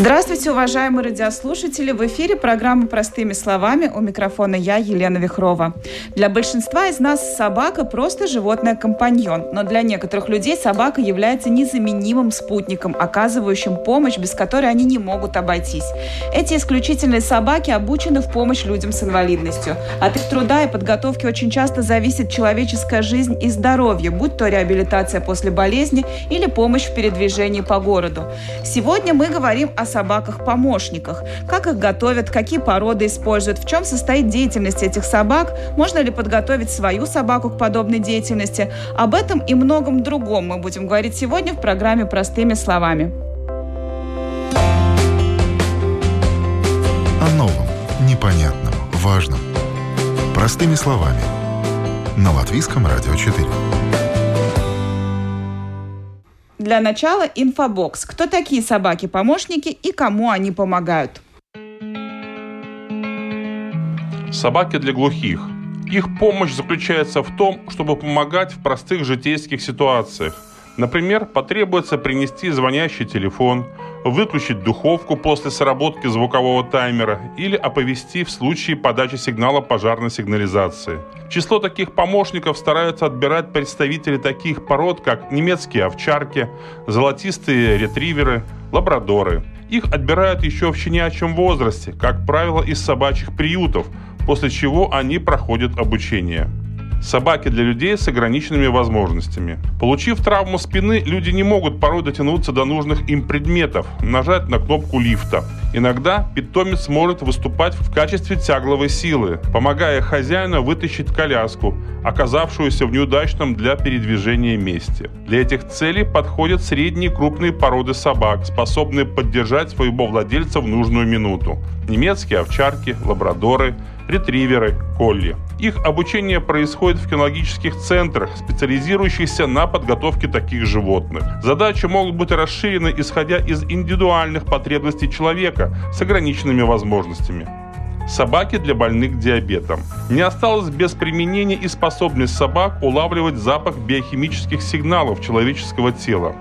Здравствуйте, уважаемые радиослушатели! В эфире программа «Простыми словами» у микрофона я, Елена Вихрова. Для большинства из нас собака – просто животное-компаньон, но для некоторых людей собака является незаменимым спутником, оказывающим помощь, без которой они не могут обойтись. Эти исключительные собаки обучены в помощь людям с инвалидностью. От их труда и подготовки очень часто зависит человеческая жизнь и здоровье, будь то реабилитация после болезни или помощь в передвижении по городу. Сегодня мы говорим о собаках-помощниках. Как их готовят, какие породы используют, в чем состоит деятельность этих собак, можно ли подготовить свою собаку к подобной деятельности. Об этом и многом другом мы будем говорить сегодня в программе «Простыми словами». О новом, непонятном, важном. Простыми словами. На Латвийском радио 4. Для начала инфобокс. Кто такие собаки-помощники и кому они помогают? Собаки для глухих. Их помощь заключается в том, чтобы помогать в простых житейских ситуациях. Например, потребуется принести звонящий телефон, выключить духовку после сработки звукового таймера или оповести в случае подачи сигнала пожарной сигнализации. Число таких помощников стараются отбирать представители таких пород, как немецкие овчарки, золотистые ретриверы, лабрадоры. Их отбирают еще в щенячьем возрасте, как правило, из собачьих приютов, после чего они проходят обучение. Собаки для людей с ограниченными возможностями. Получив травму спины, люди не могут порой дотянуться до нужных им предметов, нажать на кнопку лифта. Иногда питомец может выступать в качестве тягловой силы, помогая хозяину вытащить коляску, оказавшуюся в неудачном для передвижения месте. Для этих целей подходят средние крупные породы собак, способные поддержать своего владельца в нужную минуту. Немецкие овчарки, лабрадоры, ретриверы, колли. Их обучение происходит в кинологических центрах, специализирующихся на подготовке таких животных. Задачи могут быть расширены, исходя из индивидуальных потребностей человека с ограниченными возможностями собаки для больных диабетом. Не осталось без применения и способность собак улавливать запах биохимических сигналов человеческого тела.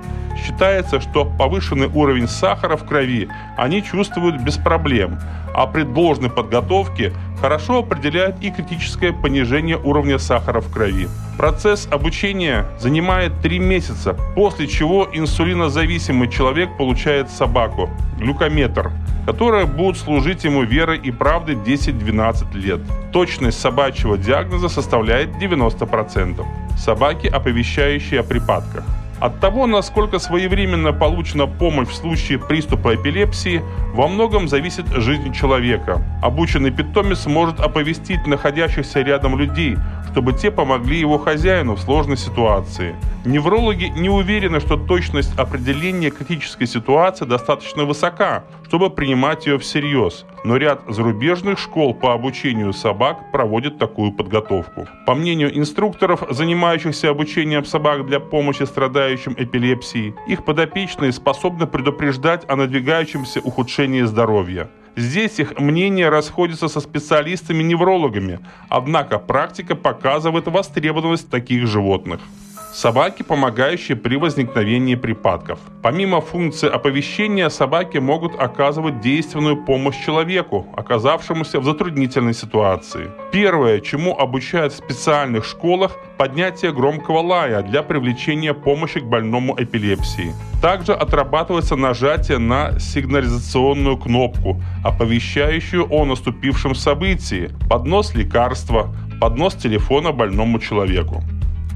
Считается, что повышенный уровень сахара в крови они чувствуют без проблем, а при должной подготовке хорошо определяют и критическое понижение уровня сахара в крови. Процесс обучения занимает 3 месяца, после чего инсулинозависимый человек получает собаку, глюкометр, которая будет служить ему верой и правдой 10-12 лет. Точность собачьего диагноза составляет 90%. Собаки, оповещающие о припадках. От того, насколько своевременно получена помощь в случае приступа эпилепсии, во многом зависит жизнь человека. Обученный питомец может оповестить находящихся рядом людей, чтобы те помогли его хозяину в сложной ситуации. Неврологи не уверены, что точность определения критической ситуации достаточно высока, чтобы принимать ее всерьез, но ряд зарубежных школ по обучению собак проводит такую подготовку. По мнению инструкторов, занимающихся обучением собак для помощи страдающим эпилепсией, их подопечные способны предупреждать о надвигающемся ухудшении здоровья. Здесь их мнения расходятся со специалистами-неврологами, однако практика показывает востребованность таких животных. Собаки, помогающие при возникновении припадков. Помимо функции оповещения, собаки могут оказывать действенную помощь человеку, оказавшемуся в затруднительной ситуации. Первое, чему обучают в специальных школах, поднятие громкого лая для привлечения помощи к больному эпилепсии. Также отрабатывается нажатие на сигнализационную кнопку, оповещающую о наступившем событии, поднос лекарства, поднос телефона больному человеку.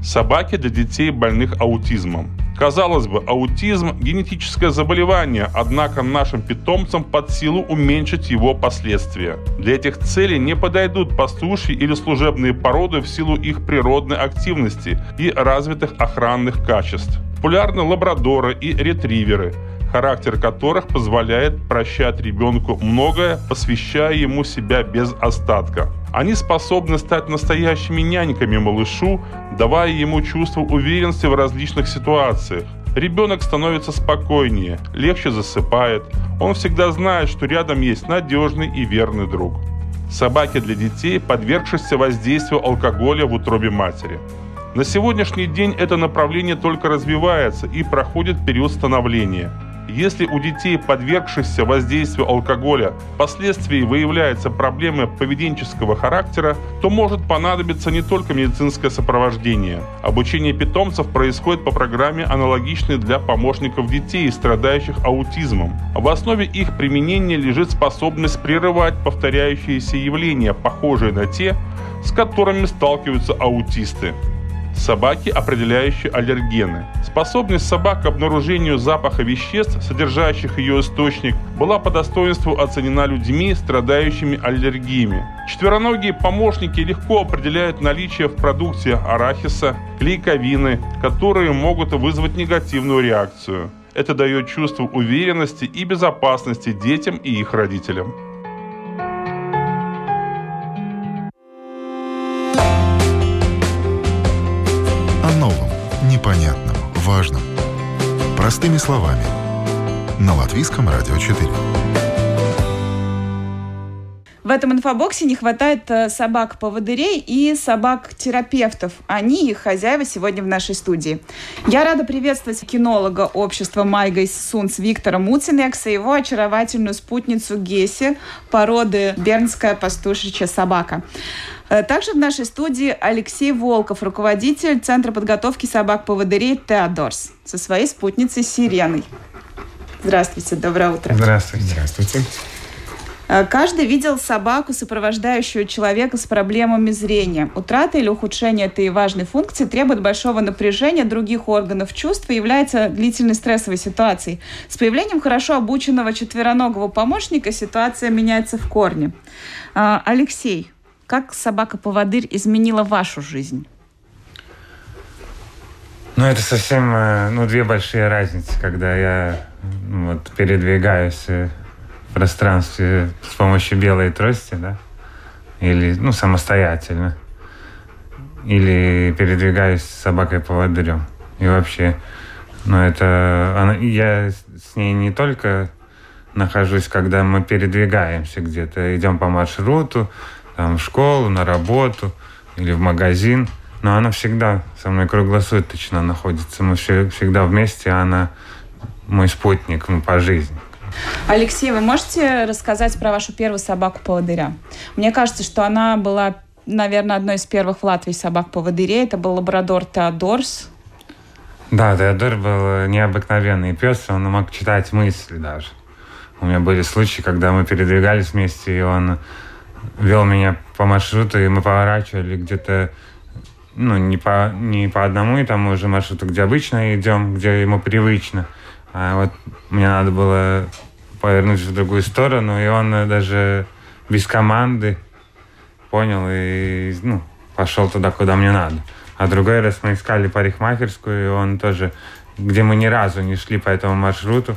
Собаки для детей, больных аутизмом. Казалось бы, аутизм – генетическое заболевание, однако нашим питомцам под силу уменьшить его последствия. Для этих целей не подойдут пастушьи или служебные породы в силу их природной активности и развитых охранных качеств. Популярны лабрадоры и ретриверы – характер которых позволяет прощать ребенку многое, посвящая ему себя без остатка. Они способны стать настоящими няньками малышу, давая ему чувство уверенности в различных ситуациях. Ребенок становится спокойнее, легче засыпает. Он всегда знает, что рядом есть надежный и верный друг. Собаки для детей, подвергшихся воздействию алкоголя в утробе матери. На сегодняшний день это направление только развивается и проходит период становления – если у детей, подвергшихся воздействию алкоголя, впоследствии выявляются проблемы поведенческого характера, то может понадобиться не только медицинское сопровождение. Обучение питомцев происходит по программе, аналогичной для помощников детей, страдающих аутизмом. В основе их применения лежит способность прерывать повторяющиеся явления, похожие на те, с которыми сталкиваются аутисты. Собаки, определяющие аллергены. Способность собак к обнаружению запаха веществ, содержащих ее источник, была по достоинству оценена людьми, страдающими аллергиями. Четвероногие помощники легко определяют наличие в продукте арахиса, клейковины, которые могут вызвать негативную реакцию. Это дает чувство уверенности и безопасности детям и их родителям. Важном. Простыми словами. На Латвийском радио 4. В этом инфобоксе не хватает э, собак-поводырей и собак-терапевтов. Они, их хозяева, сегодня в нашей студии. Я рада приветствовать кинолога общества Maigais Suns Виктора Муцинекса и его очаровательную спутницу Геси породы Бернская пастушечья собака. Э, также в нашей студии Алексей Волков, руководитель Центра подготовки собак-поводырей «Теодорс» со своей спутницей Сиреной. Здравствуйте, доброе утро. Здравствуйте. Здравствуйте. Э, каждый видел собаку, сопровождающую человека с проблемами зрения. Утрата или ухудшение этой важной функции требует большого напряжения других органов чувств и является длительной стрессовой ситуацией. С появлением хорошо обученного четвероногого помощника ситуация меняется в корне. Э, Алексей, как собака-поводырь изменила вашу жизнь? Ну, это совсем э, ну, две большие разницы, когда я ну, вот, передвигаюсь э, в пространстве с помощью белой трости, да, или, ну, самостоятельно, или передвигаюсь с собакой-поводырем. И вообще, ну, это... Она, я с ней не только нахожусь, когда мы передвигаемся где-то, идем по маршруту, там, в школу, на работу или в магазин. Но она всегда со мной круглосуточно находится. Мы все, всегда вместе, а она мой спутник ну, по жизни. Алексей, вы можете рассказать про вашу первую собаку-поводыря? Мне кажется, что она была, наверное, одной из первых в Латвии собак-поводырей. Это был лабрадор Теодорс. Да, Теодор был необыкновенный пес, он мог читать мысли даже. У меня были случаи, когда мы передвигались вместе, и он вел меня по маршруту, и мы поворачивали где-то ну, не по, не по одному и тому же маршруту, где обычно идем, где ему привычно. А вот мне надо было повернуть в другую сторону, и он даже без команды понял и ну, пошел туда, куда мне надо. А другой раз мы искали парикмахерскую, и он тоже, где мы ни разу не шли по этому маршруту,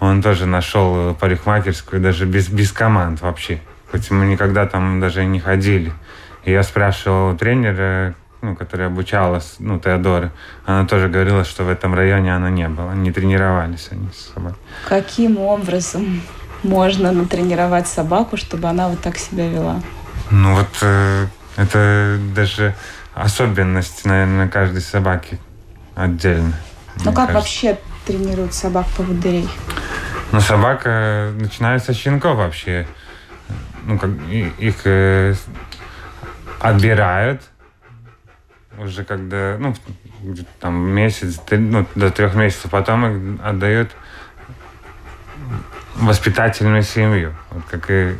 он тоже нашел парикмахерскую даже без, без команд вообще хоть мы никогда там даже не ходили. И я спрашивал тренера, ну, которая обучалась, ну, Теодоры, она тоже говорила, что в этом районе она не была, не тренировались они с собой. Каким образом можно натренировать собаку, чтобы она вот так себя вела? Ну вот э, это даже особенность, наверное, каждой собаки отдельно. Ну как кажется. вообще тренируют собак поводырей? Ну собака начинается с щенков вообще ну, как, их э, отбирают уже когда, ну, там месяц, ну, до трех месяцев, потом их отдают воспитательную семью. Вот как и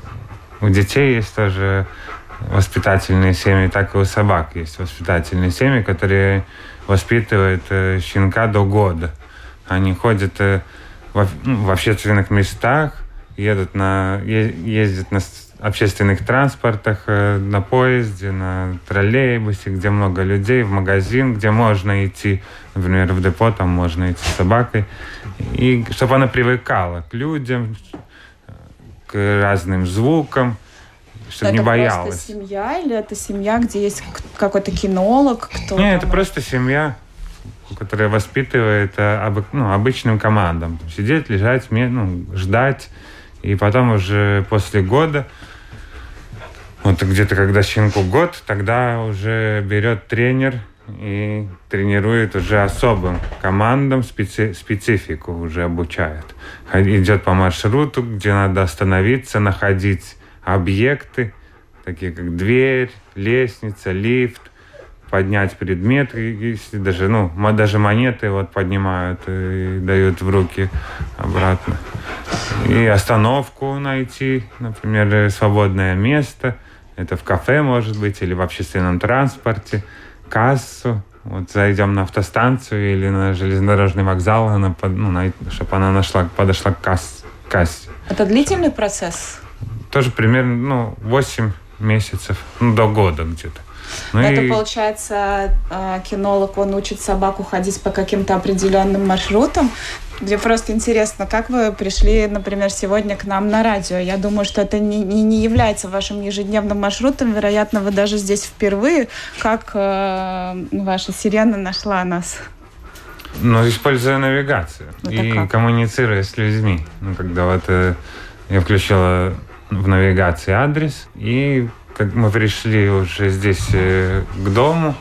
у детей есть тоже воспитательные семьи, так и у собак есть воспитательные семьи, которые воспитывают э, щенка до года. Они ходят э, в, ну, в общественных местах, едут на, ездят на общественных транспортах, э, на поезде, на троллейбусе, где много людей, в магазин, где можно идти, например, в депо, там можно идти с собакой. И чтобы она привыкала к людям, к разным звукам, чтобы это не боялась. Это семья или это семья, где есть какой-то кинолог? Кто Нет, это просто семья, которая воспитывает об, ну, обычным командам. Сидеть, лежать, ну, ждать. И потом уже после года вот где-то когда щенку год, тогда уже берет тренер и тренирует уже особым командам, специ специфику уже обучает. Идет по маршруту, где надо остановиться, находить объекты, такие как дверь, лестница, лифт, поднять предмет, если даже, ну, даже монеты вот поднимают и дают в руки обратно. И остановку найти, например, свободное место – это в кафе, может быть, или в общественном транспорте, кассу. Вот зайдем на автостанцию или на железнодорожный вокзал, она, ну, на, чтобы она нашла, подошла к касс, кассе. Это длительный процесс? Тоже примерно ну, 8 месяцев, ну, до года где-то. Ну это и... получается, а, кинолог, он учит собаку ходить по каким-то определенным маршрутам. Мне просто интересно, как вы пришли, например, сегодня к нам на радио? Я думаю, что это не, не, не является вашим ежедневным маршрутом. Вероятно, вы даже здесь впервые. Как э, ваша сирена нашла нас? Ну, используя навигацию это и как? коммуницируя с людьми. Ну, когда вот э, я включила в навигации адрес, и как мы пришли уже здесь э, к дому,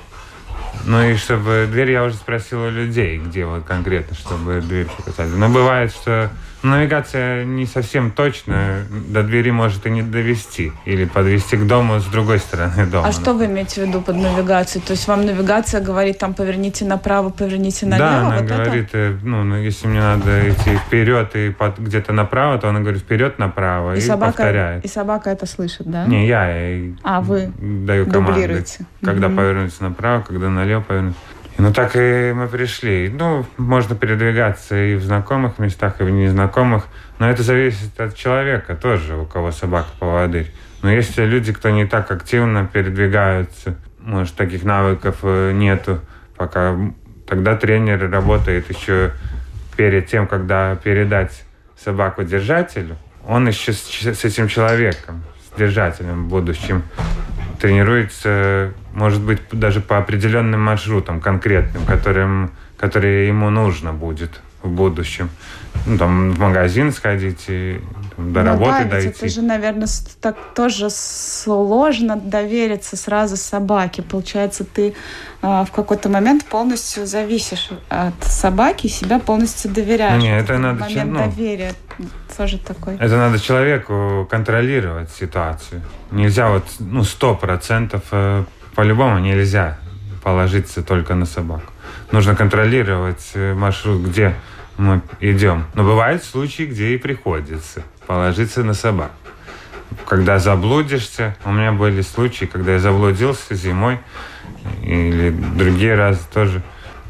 ну и чтобы дверь, я уже спросил у людей, где вот конкретно, чтобы дверь показали. Но бывает, что навигация не совсем точно, до двери может и не довести, или подвести к дому с другой стороны дома. А что вы имеете в виду под навигацией? То есть вам навигация говорит, там, поверните направо, поверните налево? Да, она вот говорит, это? Ну, ну, если мне надо идти вперед и где-то направо, то она говорит вперед направо и, и собака, повторяет. И собака это слышит, да? Не, я а, вы даю команды. Когда угу. повернуть направо, когда налево повернуть. Ну, так и мы пришли. Ну, можно передвигаться и в знакомых местах, и в незнакомых. Но это зависит от человека тоже, у кого собака поводырь. Но если люди, кто не так активно передвигаются, может, таких навыков э, нету, пока тогда тренер работает еще перед тем, когда передать собаку держателю, он еще с этим человеком, с держателем будущим, тренируется, может быть, даже по определенным маршрутам конкретным, которым, которые ему нужно будет в будущем. Ну, там, в магазин сходить и там, до работы да, дойти. это же, наверное, так тоже сложно довериться сразу собаке. Получается, ты э, в какой-то момент полностью зависишь от собаки и себя полностью доверяешь. Не, это надо... Момент ну, доверия тоже такой. Это надо человеку контролировать ситуацию. Нельзя вот, ну, сто процентов э, по-любому нельзя положиться только на собаку. Нужно контролировать э, маршрут, где мы идем. Но бывают случаи, где и приходится положиться на собаку. Когда заблудишься, у меня были случаи, когда я заблудился зимой или другие разы тоже.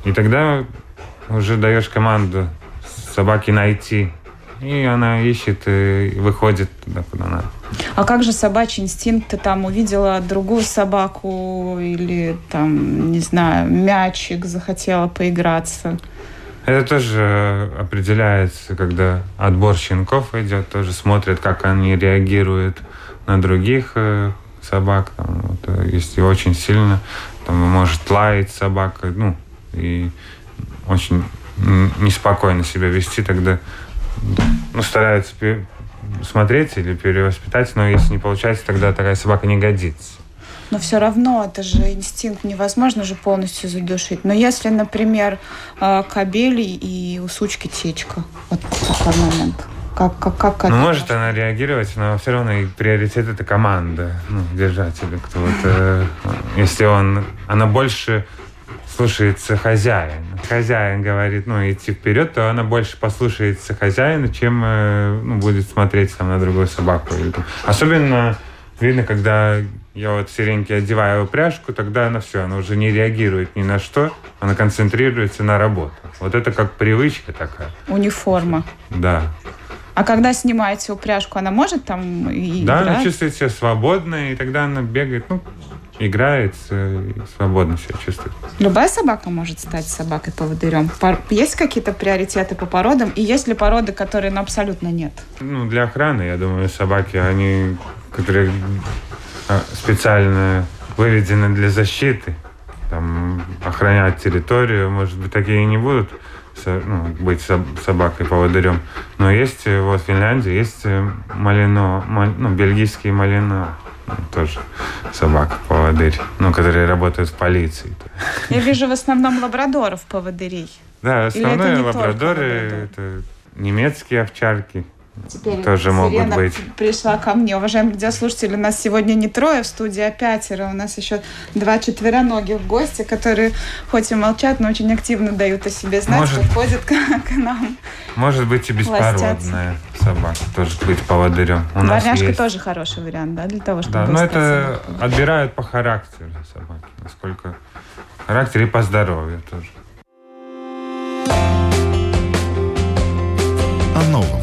И тогда уже даешь команду собаке найти и она ищет и выходит туда, куда надо. А как же собачий инстинкт? Ты там увидела другую собаку или там, не знаю, мячик захотела поиграться? Это тоже определяется, когда отбор щенков идет, тоже смотрят, как они реагируют на других э, собак. Там, вот, э, если очень сильно, там может лаять собака, ну, и очень неспокойно себя вести, тогда ну, стараются смотреть или перевоспитать, но если не получается, тогда такая собака не годится. Но все равно это же инстинкт невозможно же полностью задушить. Но если, например, а, кабели и у сучки течка, вот такой момент. Как, как, как ну, может она реагировать, но все равно и приоритет это команда, ну, держателя. Кто вот, э, если он, она больше слушается хозяин. Хозяин говорит, ну, идти вперед, то она больше послушается хозяина, чем э, ну, будет смотреть там на другую собаку. Особенно видно, когда я вот сиреньке одеваю упряжку, тогда она все, она уже не реагирует ни на что, она концентрируется на работу. Вот это как привычка такая. Униформа. Да. А когда снимаете упряжку, она может там и Да, играть? она чувствует себя свободно, и тогда она бегает, ну, играет, свободно себя чувствует. Любая собака может стать собакой-поводырем? Есть какие-то приоритеты по породам? И есть ли породы, которые ну, абсолютно нет? Ну, для охраны, я думаю, собаки, они, которые специально выведены для защиты, там, охранять территорию, может быть, такие не будут ну, быть собакой поводырем. Но есть э, вот в Финляндии есть э, малино, ну, бельгийский малино тоже собака поводырь, ну, которые работают в полиции. Я вижу в основном лабрадоров поводырей. Да, основные лабрадоры это немецкие овчарки. Теперь тоже могут быть. пришла ко мне. Уважаемые радиослушатели, у нас сегодня не трое в студии, а пятеро. У нас еще два четвероногих гостя, которые хоть и молчат, но очень активно дают о себе знать, может, выходят к, к нам. Может быть и беспородная собака, тоже быть поводырем. У Дворняжка есть... тоже хороший вариант, да, для того, чтобы Да, но это собакой. отбирают по характеру собаки, насколько характер и по здоровью тоже. О новом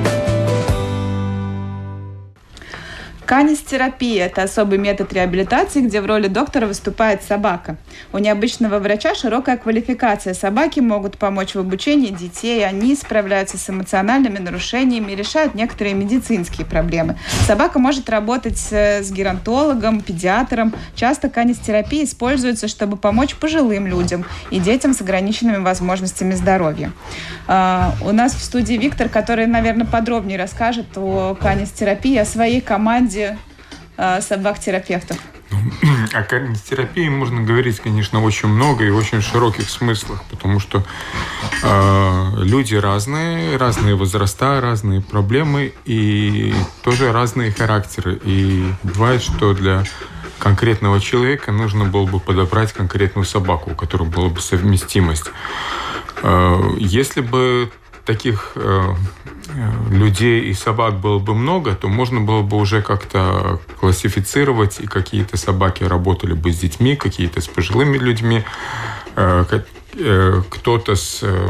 Канистерапия – это особый метод реабилитации, где в роли доктора выступает собака. У необычного врача широкая квалификация. Собаки могут помочь в обучении детей, они справляются с эмоциональными нарушениями, решают некоторые медицинские проблемы. Собака может работать с геронтологом, педиатром. Часто канистерапия используется, чтобы помочь пожилым людям и детям с ограниченными возможностями здоровья. А, у нас в студии Виктор, который, наверное, подробнее расскажет о канистерапии, о своей команде команде э, собак-терапевтов? О терапии можно говорить, конечно, очень много и очень широких смыслах, потому что э, люди разные, разные возраста, разные проблемы и тоже разные характеры. И бывает, что для конкретного человека нужно было бы подобрать конкретную собаку, у которой была бы совместимость. Э, если бы таких э, людей и собак было бы много, то можно было бы уже как-то классифицировать, и какие-то собаки работали бы с детьми, какие-то с пожилыми людьми, э, э, кто-то с э,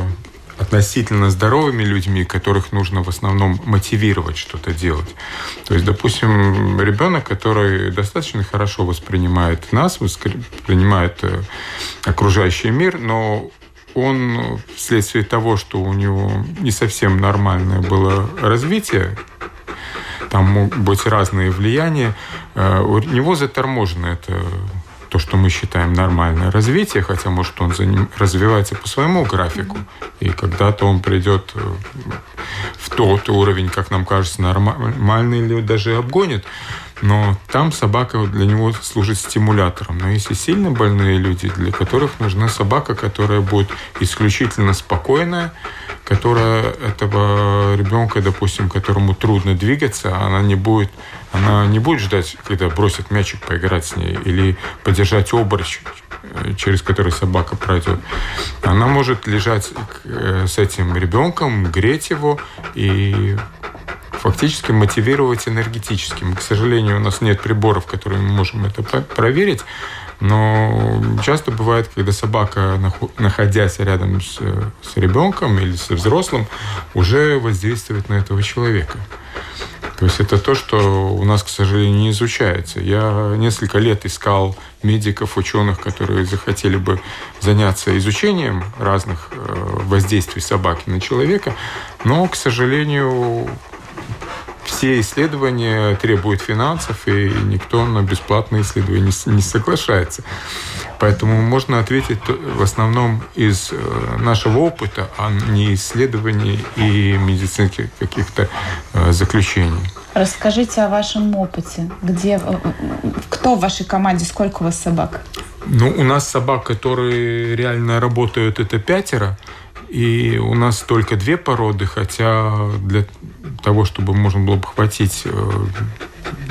относительно здоровыми людьми, которых нужно в основном мотивировать что-то делать. То есть, допустим, ребенок, который достаточно хорошо воспринимает нас, воспринимает окружающий мир, но он вследствие того, что у него не совсем нормальное было развитие, там могут быть разные влияния, э, у него заторможено это то, что мы считаем нормальное развитие, хотя, может, он за ним развивается по своему графику, и когда-то он придет э, в тот уровень, как нам кажется, нормальный, или даже обгонит. Но там собака для него служит стимулятором. Но есть и сильно больные люди, для которых нужна собака, которая будет исключительно спокойная, которая этого ребенка, допустим, которому трудно двигаться, она не будет, она не будет ждать, когда бросит мячик поиграть с ней или подержать обруч, через который собака пройдет. Она может лежать э, с этим ребенком, греть его и фактически мотивировать энергетически. К сожалению, у нас нет приборов, которыми мы можем это проверить, но часто бывает, когда собака, находясь рядом с, с ребенком или со взрослым, уже воздействует на этого человека. То есть это то, что у нас, к сожалению, не изучается. Я несколько лет искал медиков, ученых, которые захотели бы заняться изучением разных э, воздействий собаки на человека, но, к сожалению, все исследования требуют финансов, и никто на бесплатные исследования не соглашается. Поэтому можно ответить в основном из э, нашего опыта, а не исследований и медицинских каких-то э, заключений. Расскажите о вашем опыте. Где, э, кто в вашей команде, сколько у вас собак? Ну, у нас собак, которые реально работают, это пятеро. И у нас только две породы, хотя для того, чтобы можно было бы хватить э,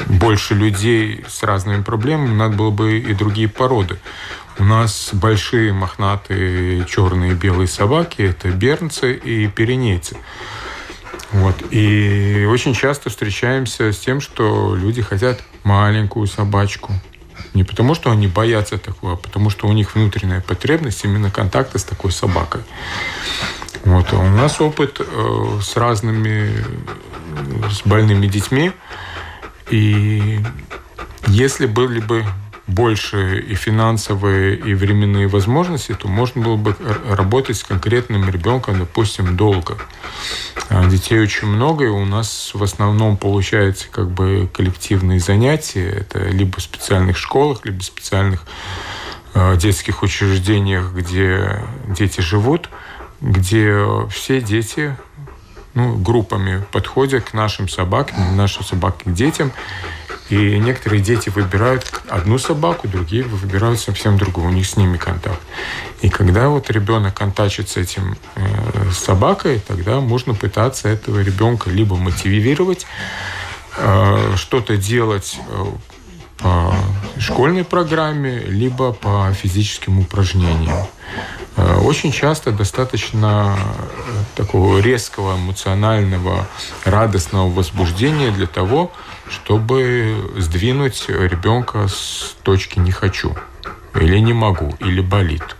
больше людей с разными проблемами, надо было бы и другие породы. У нас большие мохнатые черные и белые собаки – это бернцы и пиренейцы. Вот. И очень часто встречаемся с тем, что люди хотят маленькую собачку, не потому, что они боятся такого, а потому, что у них внутренняя потребность именно контакта с такой собакой. Вот. А у нас опыт э, с разными, с больными детьми. И если были бы больше и финансовые, и временные возможности, то можно было бы работать с конкретным ребенком, допустим, долго. А детей очень много, и у нас в основном получается как бы коллективные занятия. Это либо в специальных школах, либо в специальных э, детских учреждениях, где дети живут, где все дети ну, группами подходят к нашим собакам, нашим собакам к детям и некоторые дети выбирают одну собаку, другие выбирают совсем другую, у них с ними контакт. И когда вот ребенок контачит с этим э, собакой, тогда можно пытаться этого ребенка либо мотивировать, э, что-то делать э, по школьной программе, либо по физическим упражнениям. Э, очень часто достаточно э, такого резкого, эмоционального, радостного возбуждения для того, чтобы сдвинуть ребенка с точки «не хочу» или «не могу» или «болит».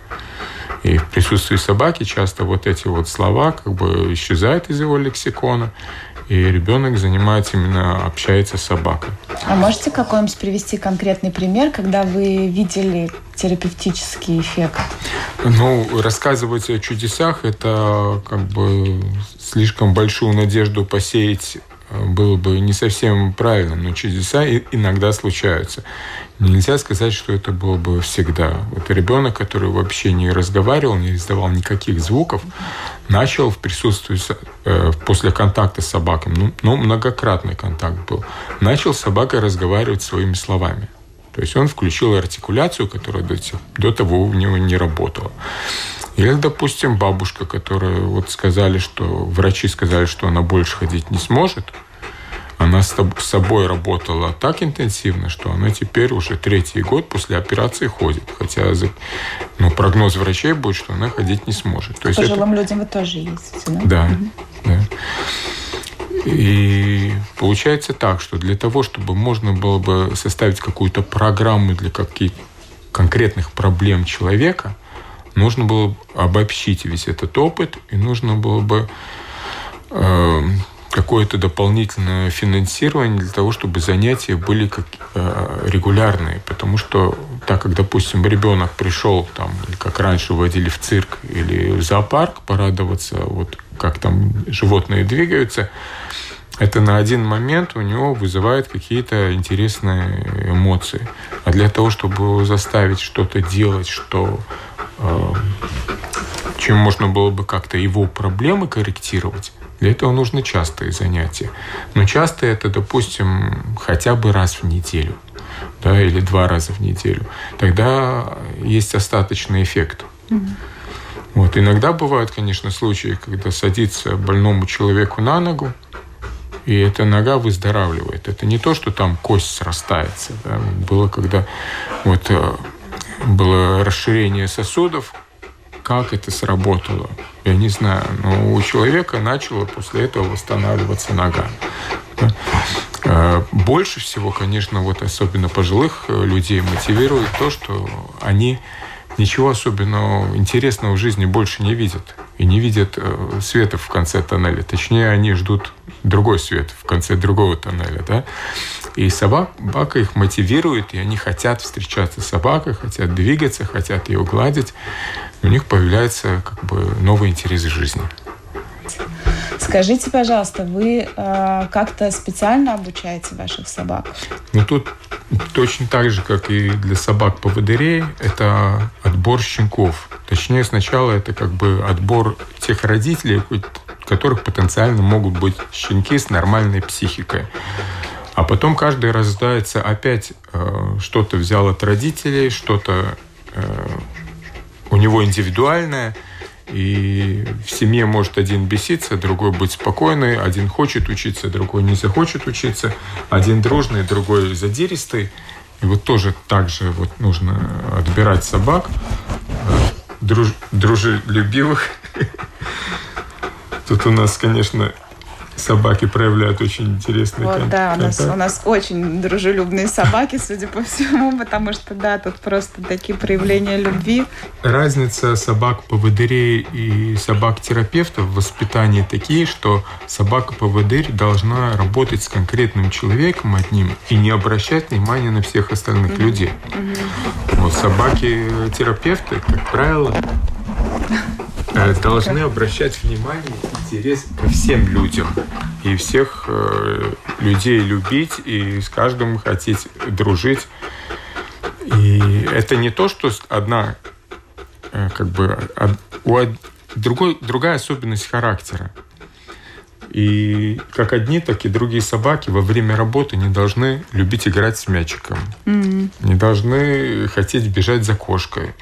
И в присутствии собаки часто вот эти вот слова как бы исчезают из его лексикона, и ребенок занимается именно, общается с собакой. А можете какой-нибудь привести конкретный пример, когда вы видели терапевтический эффект? Ну, рассказывать о чудесах – это как бы слишком большую надежду посеять было бы не совсем правильно, но чудеса иногда случаются. Нельзя сказать, что это было бы всегда. Вот ребенок, который вообще не разговаривал, не издавал никаких звуков, начал в присутствии, э, после контакта с собакой, ну, ну, многократный контакт был, начал с собакой разговаривать своими словами. То есть он включил артикуляцию, которая до, до того у него не работала. Или, допустим, бабушка, которая вот сказали, что врачи сказали, что она больше ходить не сможет. Она с собой работала так интенсивно, что она теперь уже третий год после операции ходит. Хотя ну, прогноз врачей будет, что она ходить не сможет. То есть Пожилым это... людям вы тоже есть, да? Да, угу. да. И получается так, что для того, чтобы можно было бы составить какую-то программу для каких конкретных проблем человека, нужно было обобщить весь этот опыт, и нужно было бы э, какое-то дополнительное финансирование для того, чтобы занятия были как, э, регулярные. Потому что так как, допустим, ребенок пришел, там, как раньше водили в цирк или в зоопарк порадоваться, вот как там животные двигаются, это на один момент у него вызывает какие-то интересные эмоции. А для того, чтобы заставить что-то делать, что чем можно было бы как-то его проблемы корректировать, для этого нужны частые занятия. Но часто это, допустим, хотя бы раз в неделю да, или два раза в неделю. Тогда есть остаточный эффект. Mm-hmm. Вот. Иногда бывают, конечно, случаи, когда садится больному человеку на ногу, и эта нога выздоравливает. Это не то, что там кость срастается. Да. Было, когда вот э, было расширение сосудов. Как это сработало? Я не знаю. Но у человека начала после этого восстанавливаться нога. Э, больше всего, конечно, вот особенно пожилых э, людей мотивирует то, что они ничего особенного интересного в жизни больше не видят. И не видят э, света в конце тоннеля. Точнее, они ждут другой свет в конце другого тоннеля. Да? И собака их мотивирует, и они хотят встречаться с собакой, хотят двигаться, хотят ее гладить. У них появляется как бы новый интерес в жизни. Скажите, пожалуйста, вы э, как-то специально обучаете ваших собак? Ну, тут точно так же, как и для собак-поводырей, это отбор щенков. Точнее, сначала это как бы отбор тех родителей, у которых потенциально могут быть щенки с нормальной психикой. А потом каждый рождается опять э, что-то взял от родителей, что-то э, у него индивидуальное – и в семье может один беситься, другой быть спокойный, один хочет учиться, другой не захочет учиться, один дружный, другой задиристый. И вот тоже так же вот нужно отбирать собак, друж, дружелюбивых. Тут у нас, конечно, собаки проявляют очень интересный вот, кон- да, у нас, контакт. у нас очень дружелюбные собаки, судя по всему, потому что, да, тут просто такие проявления любви. Разница собак-поводырей и собак-терапевтов в воспитании такие, что собака-поводырь должна работать с конкретным человеком одним и не обращать внимания на всех остальных людей. Вот собаки-терапевты, как правило, должны обращать внимание интерес ко всем людям. И всех э, людей любить, и с каждым хотеть дружить. И это не то, что одна э, как бы од- у од- другой, другая особенность характера. И как одни, так и другие собаки во время работы не должны любить играть с мячиком, не должны хотеть бежать за кошкой.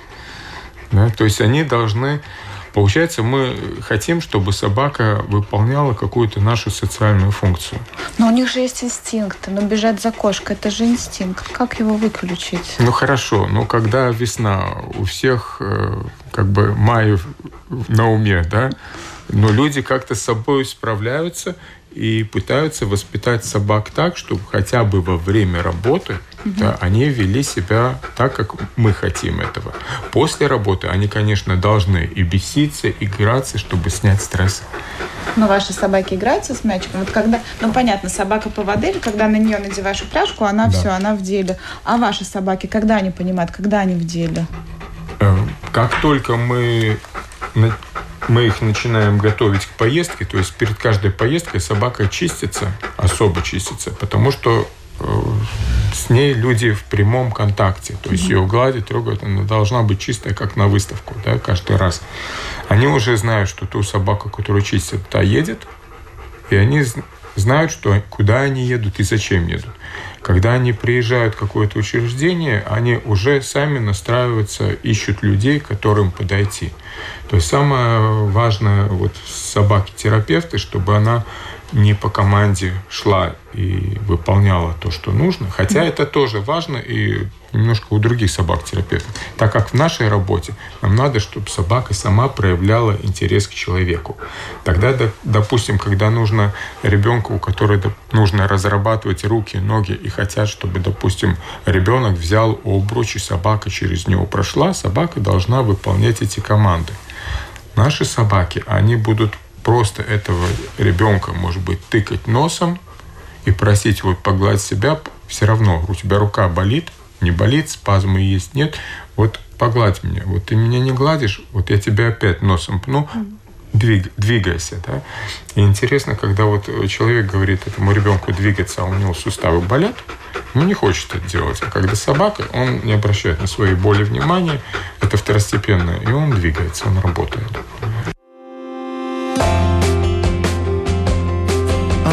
Да? То есть они должны... Получается, мы хотим, чтобы собака выполняла какую-то нашу социальную функцию. Но у них же есть инстинкты, но бежать за кошкой, это же инстинкт. Как его выключить? Ну хорошо, но когда весна, у всех э, как бы май на уме, да, но люди как-то с собой справляются и пытаются воспитать собак так, чтобы хотя бы во время работы да, они вели себя так, как мы хотим этого. После работы они, конечно, должны и беситься, играться, чтобы снять стресс. Но ваши собаки играются с мячиком? Вот когда, ну понятно, собака поводырь, когда на нее надеваешь упряжку, она Да. все, она в деле. А ваши собаки, когда они понимают, когда они в деле? Э, Как только мы, мы их начинаем готовить к поездке, то есть перед каждой поездкой собака чистится, особо чистится, потому что э, с ней люди в прямом контакте. То есть ее гладят, трогают, она должна быть чистая, как на выставку, да, каждый раз. Они уже знают, что ту собаку, которую чистят, та едет, и они знают, что, куда они едут и зачем едут. Когда они приезжают в какое-то учреждение, они уже сами настраиваются, ищут людей, к которым подойти. То есть самое важное вот собаки-терапевты, чтобы она не по команде шла и выполняла то, что нужно. Хотя это тоже важно и немножко у других собак-терапевтов. Так как в нашей работе нам надо, чтобы собака сама проявляла интерес к человеку. Тогда, доп- допустим, когда нужно ребенку, у которого нужно разрабатывать руки, ноги, и хотят, чтобы, допустим, ребенок взял обруч, и собака через него прошла, собака должна выполнять эти команды. Наши собаки, они будут просто этого ребенка, может быть, тыкать носом и просить вот погладь себя, все равно у тебя рука болит, не болит, спазмы есть, нет, вот погладь меня, вот ты меня не гладишь, вот я тебя опять носом пну, двиг- двигайся, да. И интересно, когда вот человек говорит этому ребенку двигаться, а у него суставы болят, он не хочет это делать. А когда собака, он не обращает на свои боли внимания, это второстепенно, и он двигается, он работает.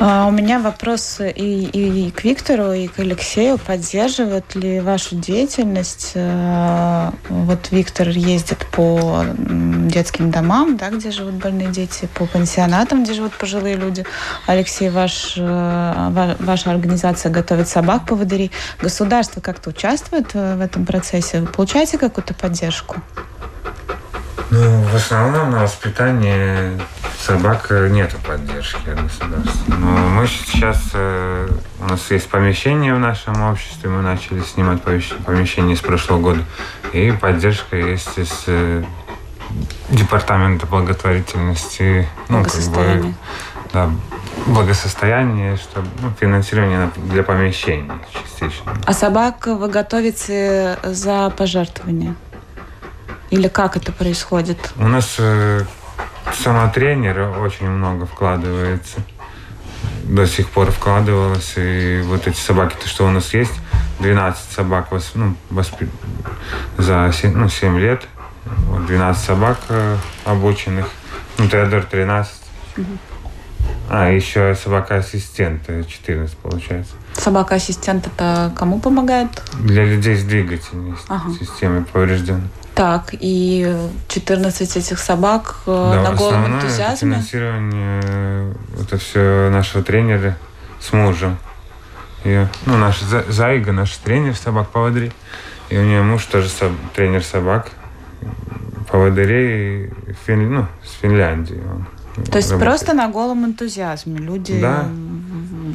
А, у меня вопрос и, и к Виктору, и к Алексею. Поддерживает ли вашу деятельность? э, Вот Виктор ездит по детским домам, да, где живут больные дети, по пансионатам, где живут пожилые люди. Алексей, ваш, э, ва- ваша организация готовит собак поводырей. Государство как-то участвует э, в этом процессе? Вы получаете какую-то поддержку? Ну, в основном на воспитание собак э, нету поддержки от государства. Но мы сейчас, э, у нас есть помещение в нашем обществе, мы начали снимать помещ- помещение с прошлого года. И поддержка есть из э, департамента благотворительности, ну, как бы, да, благосостояние, чтобы ну, финансирование на- для помещений частично. А собак вы готовите за пожертвования? Или как это происходит? У нас э, сама тренер очень много вкладывается. До сих пор вкладывалась. И вот эти собаки, то, что у нас есть, 12 собак ну, воспи- за 7, ну, 7 лет. Вот 12 собак э, обученных. Ну, Теодор 13. А, еще собака-ассистент, э, 14 получается. Собака-ассистент это кому помогает? Для людей с двигательной Ага. системой поврежденной. Так, и 14 этих собак э, Да, на голом энтузиазме. финансирование, э, это все нашего тренера с мужем. И, ну, наш Зайга, наш тренер собак поводырей. И у нее муж тоже соб, тренер собак поводырей Фин, ну, с Финляндии. Он То есть просто на голом энтузиазме люди да.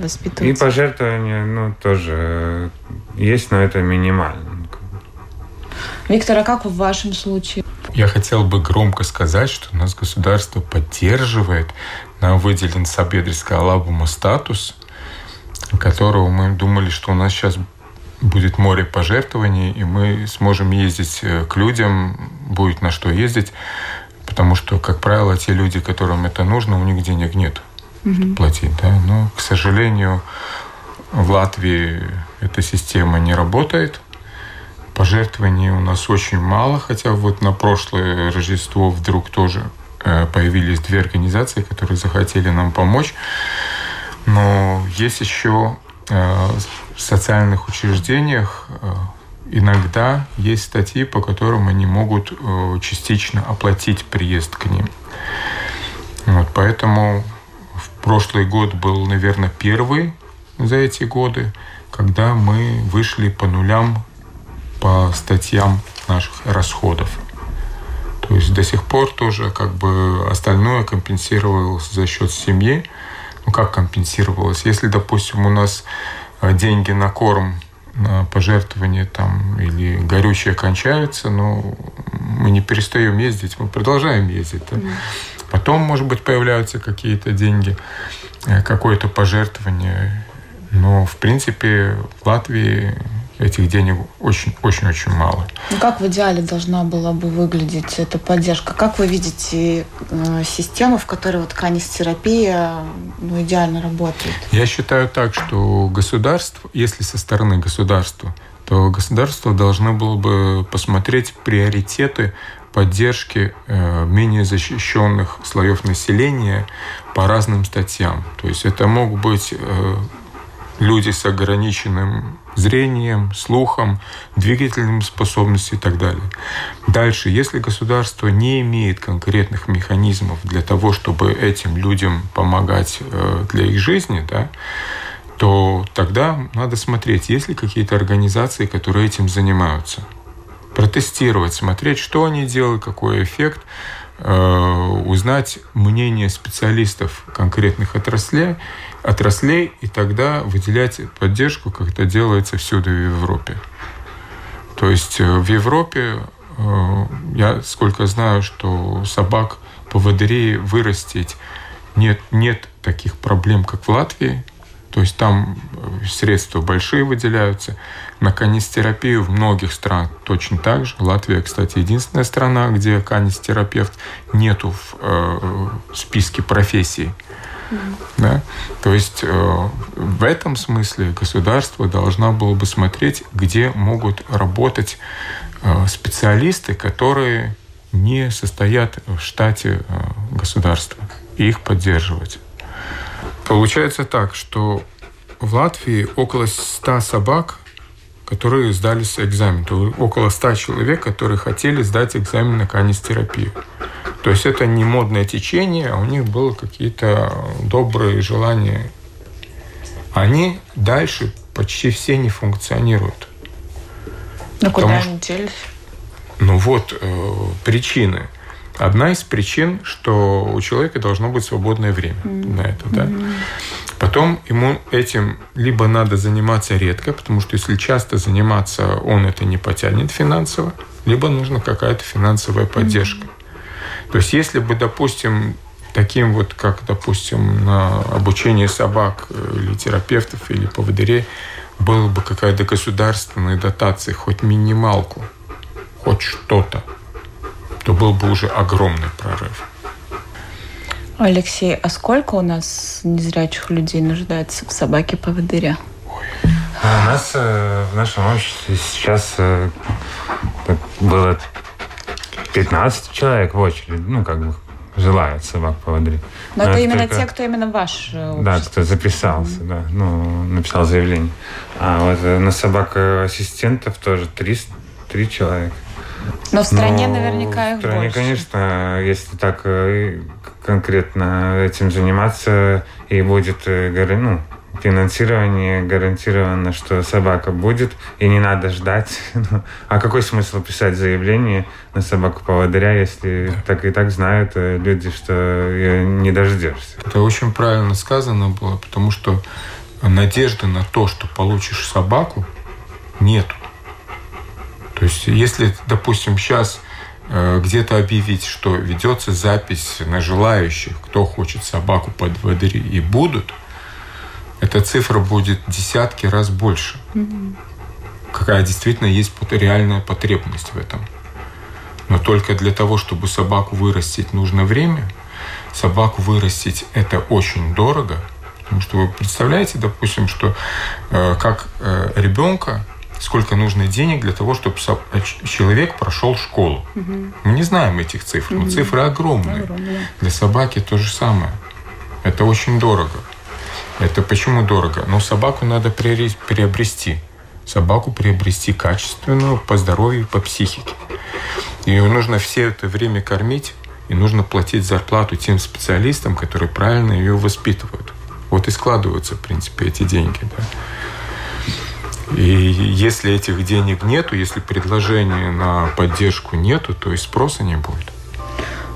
воспитываются. И пожертвования, ну, тоже есть, но это минимально. Виктор, а как в вашем случае? Я хотел бы громко сказать, что у нас государство поддерживает. Нам выделен Сабедрийская Алабума статус, которого мы думали, что у нас сейчас будет море пожертвований, и мы сможем ездить э, к людям, будет на что ездить, потому что, как правило, те люди, которым это нужно, у них денег нет угу. платить. Да? Но, к сожалению, в Латвии эта система не работает. Пожертвований у нас очень мало, хотя вот на прошлое Рождество вдруг тоже э, появились две организации, которые захотели нам помочь. Но есть еще э, в социальных учреждениях э, иногда есть статьи, по которым они могут частично оплатить приезд к ним. Вот, поэтому в прошлый год был, наверное, первый за эти годы, когда мы вышли по нулям по статьям наших расходов. То есть до сих пор тоже как бы остальное компенсировалось за счет семьи. Ну как компенсировалось? Если, допустим, у нас э, деньги на корм, на пожертвование там или горючее кончаются, но мы не перестаем ездить, мы продолжаем ездить. Да? Mm. Потом, может быть, появляются какие-то деньги, э, какое-то пожертвование. Но, в принципе, в Латвии этих денег очень-очень-очень мало. Ну, как в идеале должна была бы выглядеть эта поддержка? Как вы видите э, систему, в которой вот канистерапия ну, идеально работает? Я считаю так, что государство, если со стороны государства, то государство должно было бы посмотреть приоритеты поддержки э, менее защищенных слоев населения по разным статьям. То есть это могут быть э, люди с ограниченным зрением, слухом, двигательными способностями и так далее. Дальше, если государство не имеет конкретных механизмов для того, чтобы этим людям помогать э, для их жизни, да, то тогда надо смотреть, есть ли какие-то организации, которые этим занимаются. Протестировать, смотреть, что они делают, какой эффект, э, узнать мнение специалистов конкретных отраслей отраслей и тогда выделять поддержку, как это делается всюду в Европе. То есть э, в Европе, э, я сколько знаю, что собак по поводырей вырастить нет, нет таких проблем, как в Латвии. То есть там э, средства большие выделяются. На канистерапию в многих странах точно так же. Латвия, кстати, единственная страна, где канистерапевт нету в э, списке профессий. Да? То есть э, в этом смысле государство должно было бы смотреть, где могут работать э, специалисты, которые не состоят в штате э, государства, и их поддерживать. Получается так, что в Латвии около 100 собак, которые сдали экзамен. То около 100 человек, которые хотели сдать экзамен на канистерапию. То есть это не модное течение, а у них было какие-то добрые желания. Они дальше почти все не функционируют. Ну куда они делись? Ну вот э, причины. Одна из причин, что у человека должно быть свободное время mm-hmm. на это, да. Mm-hmm. Потом ему этим либо надо заниматься редко, потому что если часто заниматься, он это не потянет финансово, либо нужна какая-то финансовая поддержка. Mm-hmm. То есть если бы, допустим, таким вот, как, допустим, на обучение собак э, или терапевтов, или поводырей, была бы какая-то государственная дотация, хоть минималку, хоть что-то, то был бы уже огромный прорыв. Алексей, а сколько у нас незрячих людей нуждается в собаке поводыря? У нас э, в нашем обществе сейчас э, было 15 человек в очереди, ну, как бы желают собак поводырей. Но, Но это, именно только... те, кто именно ваш общество. Да, кто записался, mm-hmm. да, ну, написал заявление. А вот э, на собак ассистентов тоже 3, 3 человека. Но в стране Но наверняка их В стране, больше. конечно, если так конкретно этим заниматься, и будет, э, ну, финансирование гарантировано, что собака будет, и не надо ждать. Ну, а какой смысл писать заявление на собаку поводыря, если да. так и так знают э, люди, что не дождешься? Это очень правильно сказано было, потому что надежды на то, что получишь собаку, нету. То есть, если, допустим, сейчас э, где-то объявить, что ведется запись на желающих, кто хочет собаку под водыри, и будут – эта цифра будет десятки раз больше. Угу. Какая действительно есть реальная потребность в этом. Но только для того, чтобы собаку вырастить, нужно время. Собаку вырастить это очень дорого. Потому что вы представляете, допустим, что э, как э, ребенка сколько нужно денег для того, чтобы человек прошел школу. Угу. Мы не знаем этих цифр, угу. но цифры огромные. огромные. Для собаки то же самое. Это очень дорого. Это почему дорого? Ну, собаку надо приобрести. Собаку приобрести качественную по здоровью, по психике. Ее нужно все это время кормить, и нужно платить зарплату тем специалистам, которые правильно ее воспитывают. Вот и складываются, в принципе, эти деньги. Да. И если этих денег нету, если предложения на поддержку нету, то и спроса не будет.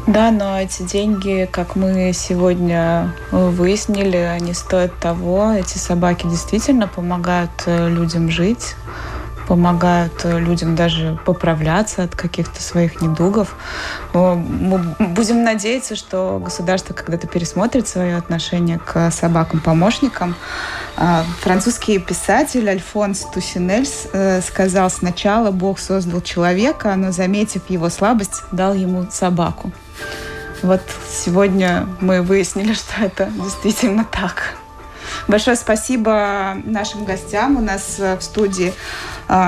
Да, но эти деньги, как мы сегодня выяснили, они стоят того. Эти собаки действительно помогают э, людям жить, помогают э, людям даже поправляться от каких-то своих недугов. Мы будем надеяться, что государство когда-то пересмотрит свое отношение к собакам-помощникам. А, французский писатель Альфонс Тусинельс э, сказал сначала Бог создал человека, но, заметив его слабость, дал ему собаку. Вот сегодня мы выяснили, что это действительно так. Большое спасибо нашим гостям. У нас в студии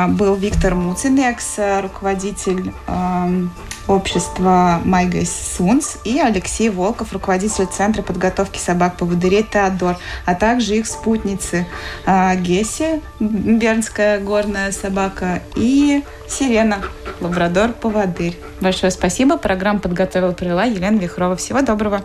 был Виктор Муцинекс, руководитель общества Maigais Suns и Алексей Волков, руководитель Центра подготовки собак-поводырей Теодор, а также их спутницы а, Гесси, бернская горная собака, и Сирена, лабрадор-поводырь. Большое спасибо. Программу подготовила провела Елена Вихрова. Всего доброго.